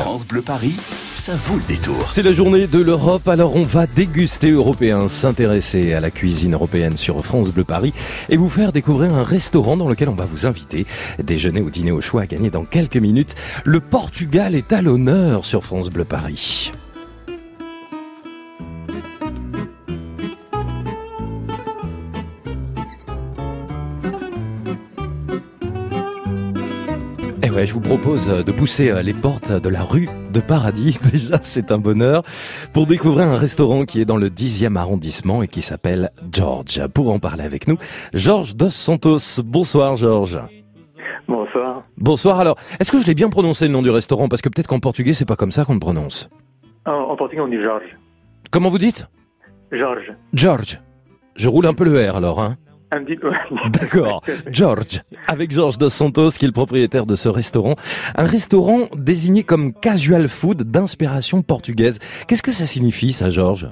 France Bleu Paris, ça vaut le détour. C'est la journée de l'Europe, alors on va déguster européen, s'intéresser à la cuisine européenne sur France Bleu Paris et vous faire découvrir un restaurant dans lequel on va vous inviter. Déjeuner ou dîner au choix à gagner dans quelques minutes. Le Portugal est à l'honneur sur France Bleu Paris. Et ouais, je vous propose de pousser les portes de la rue de Paradis. Déjà, c'est un bonheur pour découvrir un restaurant qui est dans le 10e arrondissement et qui s'appelle George. Pour en parler avec nous, Georges Dos Santos. Bonsoir, Georges. Bonsoir. Bonsoir. Alors, est-ce que je l'ai bien prononcé le nom du restaurant? Parce que peut-être qu'en portugais, c'est pas comme ça qu'on le prononce. En, en portugais, on dit Georges. Comment vous dites? Georges. George. Je roule un peu le R alors, hein. D'accord. George. Avec Georges Dos Santos, qui est le propriétaire de ce restaurant. Un restaurant désigné comme casual food d'inspiration portugaise. Qu'est-ce que ça signifie, ça, Georges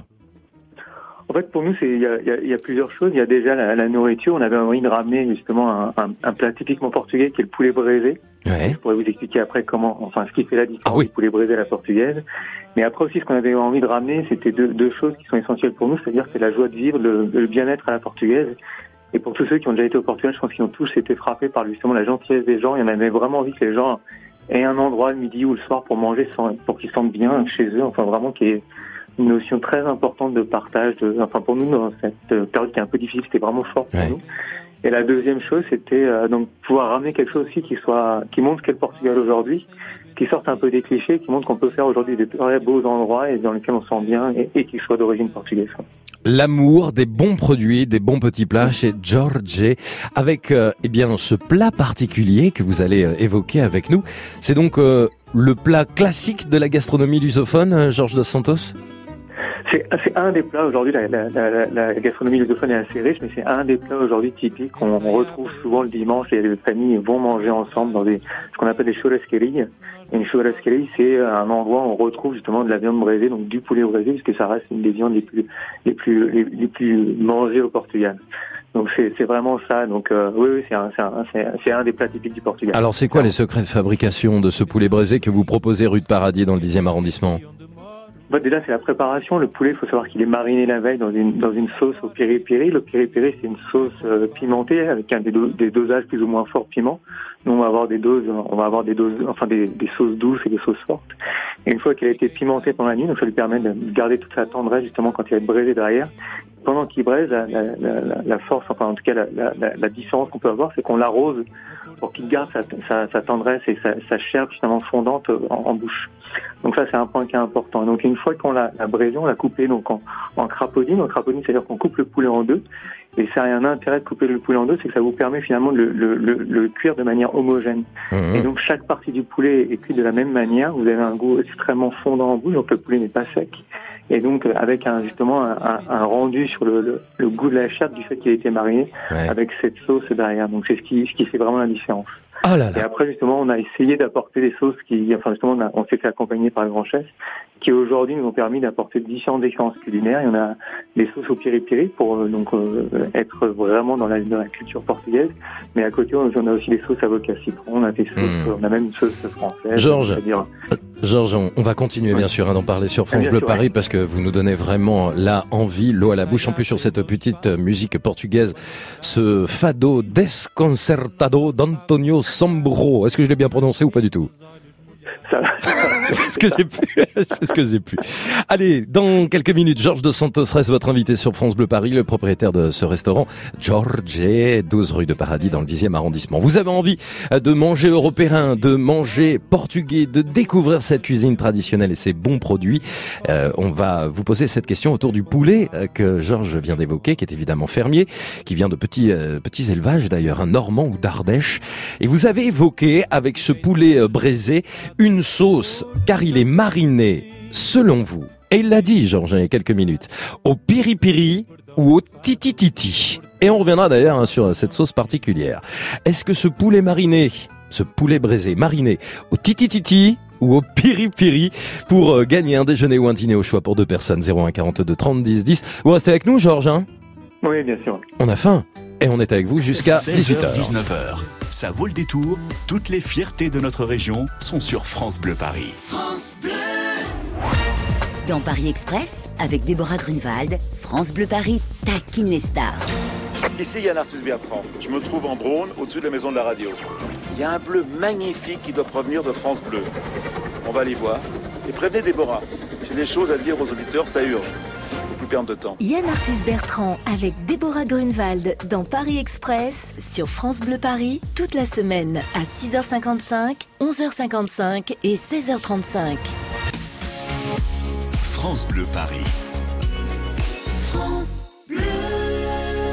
En fait, pour nous, il y a, il y a- il y a plusieurs choses. Il y a déjà la, la nourriture. On avait envie de ramener justement un, un- un plat typiquement portugais qui est le poulet braisé. Ouais. Je pourrais vous expliquer après comment, enfin, ce qui fait la différence Ah oui. du poulet braisé à la portugaise. Mais après aussi, ce qu'on avait envie de ramener, c'était deux, deux choses qui sont essentielles pour nous, c'est-à-dire c'est la joie de vivre, le, le bien-être à la portugaise. Et pour tous ceux qui ont déjà été au Portugal, je pense qu'ils ont tous été frappés par justement la gentillesse des gens. Et on avait vraiment envie que les gens aient un endroit le midi ou le soir pour manger, sans, pour qu'ils se sentent bien chez eux. Enfin, vraiment qu'il y ait une notion très importante de partage. De, enfin, pour nous, dans cette période qui est un peu difficile, c'était vraiment fort pour Ouais. nous. Et la deuxième chose, c'était euh, donc pouvoir ramener quelque chose aussi qui soit, qui montre qu'est le Portugal aujourd'hui, qui sorte un peu des clichés, qui montre qu'on peut faire aujourd'hui des très beaux endroits et dans lesquels on se sent bien et, et qui soient d'origine portugaise. L'amour des bons produits, des bons petits plats chez George, avec euh, eh bien ce plat particulier que vous allez euh, évoquer avec nous. C'est donc euh, le plat classique de la gastronomie lusophone, Georges Dos Santos? C'est un des plats aujourd'hui, la, la, la, la gastronomie lusophone est assez riche, mais c'est un des plats aujourd'hui typiques qu'on retrouve souvent le dimanche et les familles vont manger ensemble dans des, ce qu'on appelle des churrasqueries. Et une churrasquerie, c'est un endroit où on retrouve justement de la viande braisée, donc du poulet braisé, puisque ça reste une des viandes les plus, les plus, les, les plus mangées au Portugal. Donc c'est vraiment ça. Donc euh, oui, oui c'est un, c'est un, un des plats typiques du Portugal. Alors c'est quoi les secrets de fabrication de ce poulet braisé que vous proposez rue de Paradis dans le 10e arrondissement? Fait, déjà, c'est la préparation. Le poulet, il faut savoir qu'il est mariné la veille dans une, dans une sauce au piri-piri. Le piri-piri, c'est une sauce euh, pimentée avec un des, do- des dosages plus ou moins forts piment. Nous, on va avoir des doses, on va avoir des doses, enfin des, des sauces douces et des sauces fortes. Et une fois qu'elle a été pimentée pendant la nuit, donc ça lui permet de garder toute sa tendresse justement quand il va être braisé derrière. Pendant qu'il braise, la, force, enfin en tout cas la, différence qu'on peut avoir, c'est qu'on l'arrose pour qu'il garde sa, tendresse et sa, chair justement fondante en, bouche. Donc ça, c'est un point qui est important. Donc une fois qu'on l'a, braisé, on l'a coupé donc en, en crapaudine. En crapaudine, c'est-à-dire qu'on coupe le poulet en deux. Et ça a un intérêt de couper le poulet en deux, c'est que ça vous permet finalement de le, le, le, le cuire de manière homogène. Et Mmh. donc chaque partie du poulet est cuite de la même manière. Vous avez un goût extrêmement fondant en bouche, donc le poulet n'est pas sec. Et donc avec un, justement un, un- un rendu sur le, le, le goût de la chair du fait qu'il a été mariné Ouais. avec cette sauce derrière. Donc c'est ce qui, ce qui fait vraiment la différence. Ah là Et là. après, justement, on a essayé d'apporter des sauces qui, enfin, justement, on, a- on s'est fait accompagner par le grand chef, qui aujourd'hui nous ont permis d'apporter différentes expériences culinaires. Il y en a des sauces au piri-piri pour euh, donc euh, être vraiment dans la, dans la culture portugaise, mais à côté, on a aussi des sauces avocat citron, on a des sauces, Mm. on a même une sauce française. Georges. Georges, on on va continuer bien sûr hein, d'en parler sur France Bien Bleu sûr, Paris parce que vous nous donnez vraiment la envie, l'eau à la bouche. En plus sur cette petite musique portugaise, ce fado desconcertado d'Antonio Sambro. Est-ce que je l'ai bien prononcé ou pas du tout? Ça, fais ce que j'ai pu. Je fais ce que j'ai pu. Allez, dans quelques minutes, Georges de Santos reste votre invité sur France Bleu Paris, le propriétaire de ce restaurant, George, 12 rue de Paradis dans le 10e arrondissement. Vous avez envie euh, de manger européen, de manger portugais, de découvrir cette cuisine traditionnelle et ses bons produits. Euh, on va vous poser cette question autour du poulet euh, que Georges vient d'évoquer, qui est évidemment fermier, qui vient de petits, euh, petits élevages d'ailleurs, un normand ou d'Ardèche. Et vous avez évoqué avec ce poulet euh, braisé une sauce, car il est mariné, selon vous, et il l'a dit, Georges, il y a quelques minutes, au piri-piri ou au titi-titi. Et on reviendra d'ailleurs hein, sur cette sauce particulière. Est-ce que ce poulet mariné, ce poulet braisé mariné au titi-titi ou au piri-piri pour euh, gagner un déjeuner ou un dîner au choix pour deux personnes 01 42 30 10 10. Vous restez avec nous, Georges, hein? Oui, bien sûr. On a faim. Et on est avec vous jusqu'à 18h. 19h. Ça vaut le détour. Toutes les fiertés de notre région sont sur France Bleu Paris. Dans Paris Express, avec Déborah Grunewald, France Bleu Paris taquine les stars. Ici Yann Arthus Bertrand. Je me trouve en Brône, au-dessus de la maison de la radio. Il y a un bleu magnifique qui doit provenir de France Bleu. On va aller voir. Et prévenez Déborah. J'ai des choses à dire aux auditeurs, ça urge. Faut plus perdre de temps. Yann Arthus Bertrand avec Déborah Grunewald dans Paris Express sur France Bleu Paris toute la semaine à 6h55, 11h55 et 16h35. France Bleu Paris.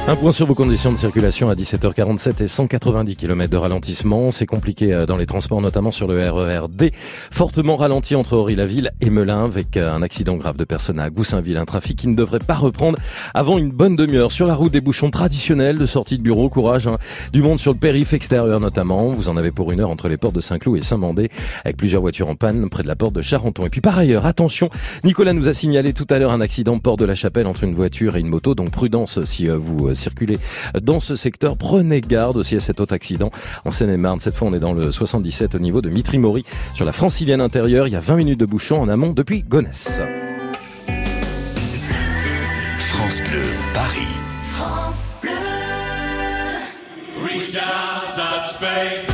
Un point sur vos conditions de circulation à 17h47 et 190 km de ralentissement. C'est compliqué euh, dans les transports, notamment sur le RER D. Fortement ralenti entre Aury-la-Ville et Melun avec euh, un accident grave de personnes à Goussainville. Un trafic qui ne devrait pas reprendre avant une bonne demi-heure. Sur la route des bouchons traditionnels de sortie de bureau. Courage, hein. du monde sur le périph' extérieur notamment. Vous en avez pour une heure entre les portes de Saint-Cloud et Saint-Mandé avec plusieurs voitures en panne près de la porte de Charenton. Et puis par ailleurs, attention, Nicolas nous a signalé tout à l'heure un accident port de la Chapelle entre une voiture et une moto. Donc prudence si euh, vous circuler dans ce secteur. Prenez garde aussi à cet autre accident en Seine-et-Marne. Cette fois, on est dans le 77 au niveau de Mitry-Maury sur la francilienne intérieure. Il y a 20 minutes de bouchon en amont depuis Gonesse. France Bleu Paris. Reach out, touch faith.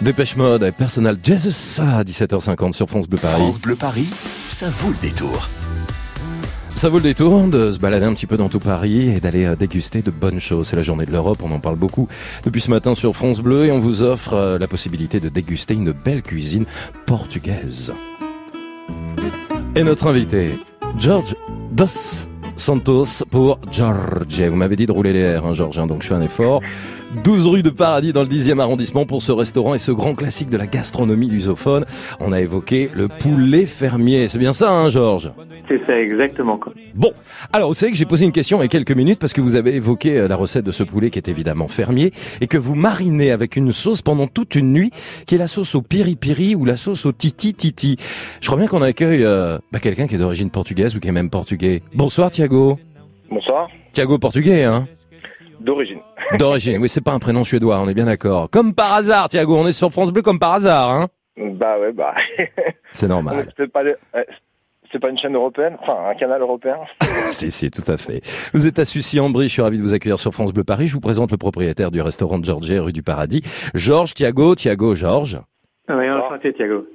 Dépêche Mode et Personal Jesus à 17h50 sur France Bleu Paris. France Bleu Paris, ça vaut le détour. Ça vaut le détour de se balader un petit peu dans tout Paris et d'aller euh, déguster de bonnes choses. C'est la journée de l'Europe, on en parle beaucoup depuis ce matin sur France Bleu et on vous offre euh, la possibilité de déguster une belle cuisine portugaise. Et notre invité, George Dos Santos pour George. Vous m'avez dit de rouler les R, hein, George, hein, donc je fais un effort. 12 rue de Paradis dans le 10e arrondissement pour ce restaurant et ce grand classique de la gastronomie lusophone. On a évoqué le poulet fermier. C'est bien ça, hein, Georges? C'est ça, exactement. Quoi. Bon, alors vous savez que j'ai posé une question il y a quelques minutes parce que vous avez évoqué euh, la recette de ce poulet qui est évidemment fermier et que vous marinez avec une sauce pendant toute une nuit qui est la sauce au piri-piri ou la sauce au titi-titi. Je crois bien qu'on accueille euh, bah, quelqu'un qui est d'origine portugaise ou qui est même portugais. Bonsoir Thiago. Bonsoir. Thiago portugais, hein? D'origine. D'origine, oui, c'est pas un prénom suédois, on est bien d'accord. Comme par hasard, Thiago, on est sur France Bleu comme par hasard, hein Bah ouais, bah. C'est normal. c'est pas, le- euh, c'est pas une chaîne européenne, enfin un canal européen? si, si, tout à fait. Vous êtes à Sucy-en-Brie, je suis ravi de vous accueillir sur France Bleu Paris. Je vous présente le propriétaire du restaurant de Georges rue du Paradis, Georges Thiago, Thiago Georges. Oui, enchanté, Thiago.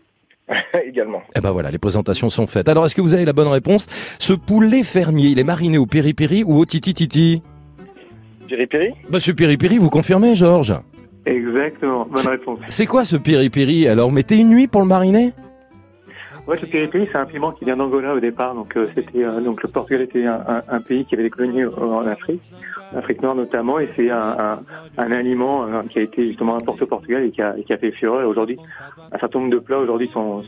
Également. Eh ben voilà, les présentations sont faites. Alors, est-ce que vous avez la bonne réponse? Ce poulet fermier, il est mariné au piri-piri ou au titi-titi Piri-piri Monsieur piri-piri, vous confirmez, Georges? Exactement, bonne réponse. C'est quoi ce piri-piri Alors, mettez une nuit pour le mariner? Ouais, le piri-piri, c'est un piment qui vient d'Angola au départ. Donc, euh, c'était euh, donc le Portugal était un, pays qui avait des colonies euh, en Afrique, en Afrique noire notamment, et c'est un, aliment qui a été justement importé au Portugal et qui a, fait fureur. Aujourd'hui, un certain nombre de plats aujourd'hui sont,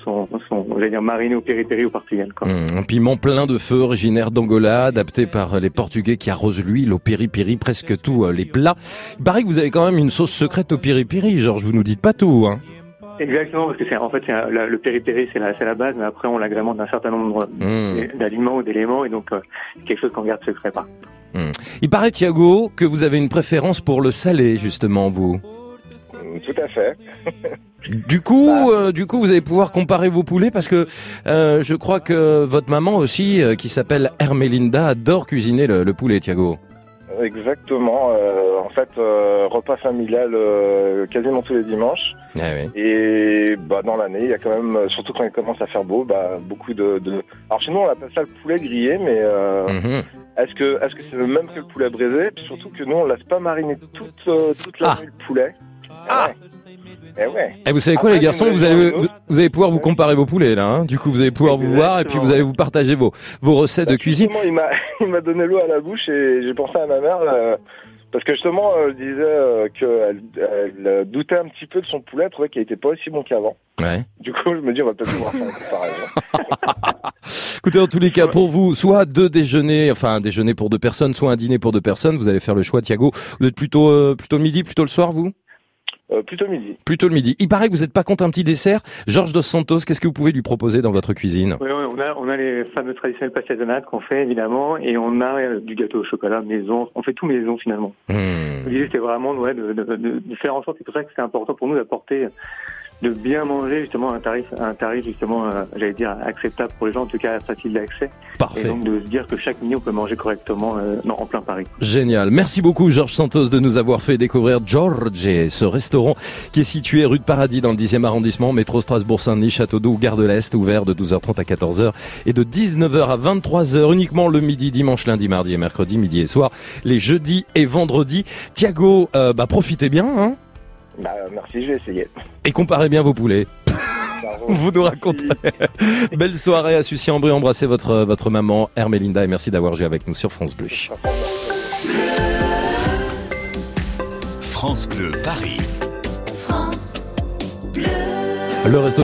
marinés au piri-piri au Portugal. Quoi. Hum, Un piment plein de feu, originaire d'Angola, adapté par les Portugais qui arrosent l'huile au piri-piri, presque tous les plats. Il que vous avez quand même une sauce secrète au piri-piri, Georges, vous nous dites pas tout, hein Exactement, parce que c'est en fait c'est un- la- le piri-piri, c'est la, c'est la base, mais après on l'agrémente d'un certain nombre Hum. d'aliments ou d'éléments, et donc euh, c'est quelque chose qu'on garde secret par. Il paraît, Thiago, que vous avez une préférence pour le salé, justement, vous. Mm, Tout à fait. Du coup, euh, du coup, vous allez pouvoir comparer vos poulets parce que euh, je crois que votre maman aussi, euh, qui s'appelle Hermelinda, adore cuisiner le, le poulet, Thiago. Exactement. euh, en fait, euh, repas familial euh, quasiment tous les dimanches. Ah oui. Et bah, dans l'année, il y a quand même, surtout quand il commence à faire beau, bah, beaucoup de, de... Alors chez nous, on appelle ça le poulet grillé, mais Mhm. est-ce que est-ce que c'est le même que le poulet braisé? Puis surtout que nous, on laisse pas mariner toute, toute la Ah. nuit le poulet. Ah. ouais. Eh ouais. Et vous savez quoi, Après, les garçons, vous allez vous, allez pouvoir vous comparer vos poulets là. Hein du coup, vous allez pouvoir vous voir et puis vous allez vous partager vos vos recettes de Bah, cuisine. il m'a, il m'a donné l'eau à la bouche et j'ai pensé à ma mère euh, parce que justement, elle disait euh, qu'elle elle, euh, doutait un petit peu de son poulet, elle trouvait qu'il était pas aussi bon qu'avant. Ouais. Du coup, je me dis, on va peut-être pouvoir faire comparaison. Écoutez, en tous les cas, pour vous, soit deux déjeuners, enfin un déjeuner pour deux personnes, soit un dîner pour deux personnes, vous allez faire le choix, Thiago. Vous êtes plutôt euh, plutôt le midi, plutôt le soir, vous? Euh, plutôt midi. Plutôt le midi. Il paraît que vous n'êtes pas contre un petit dessert. Georges Dos Santos, qu'est-ce que vous pouvez lui proposer dans votre cuisine? Oui, oui, on a, on a les fameux traditionnels pastel qu'on fait évidemment, et on a euh, du gâteau au chocolat maison. On fait tout maison finalement. Hmm. L'idée c'était vraiment ouais, de, de, de- de faire en sorte, c'est pour ça que c'est important pour nous d'apporter, de bien manger justement un tarif, un tarif justement, euh, j'allais dire acceptable pour les gens, en tout cas facile d'accès, et Parfait. donc de se dire que chaque midi on peut manger correctement euh, non, en plein Paris. Génial. Merci beaucoup, Georges Santos, de nous avoir fait découvrir George, ce restaurant qui est situé rue de Paradis dans le 10e arrondissement, métro Strasbourg-Saint-Denis, Château-d'Eau, Gare de l'Est, ouvert de 12h30 à 14h et de 19h à 23h uniquement le midi, dimanche, lundi, mardi et mercredi, midi et soir, les jeudis et vendredis. Thiago, euh, bah, profitez bien, hein, Bah, merci, je vais essayer. et comparez bien vos poulets. Vous nous Merci. raconterez. Belle soirée à Sucy-en-Brie. Embrassez votre, votre maman, Hermelinda, et merci d'avoir joué avec nous sur France Bleu. France Bleu Paris. France Bleu. Le resto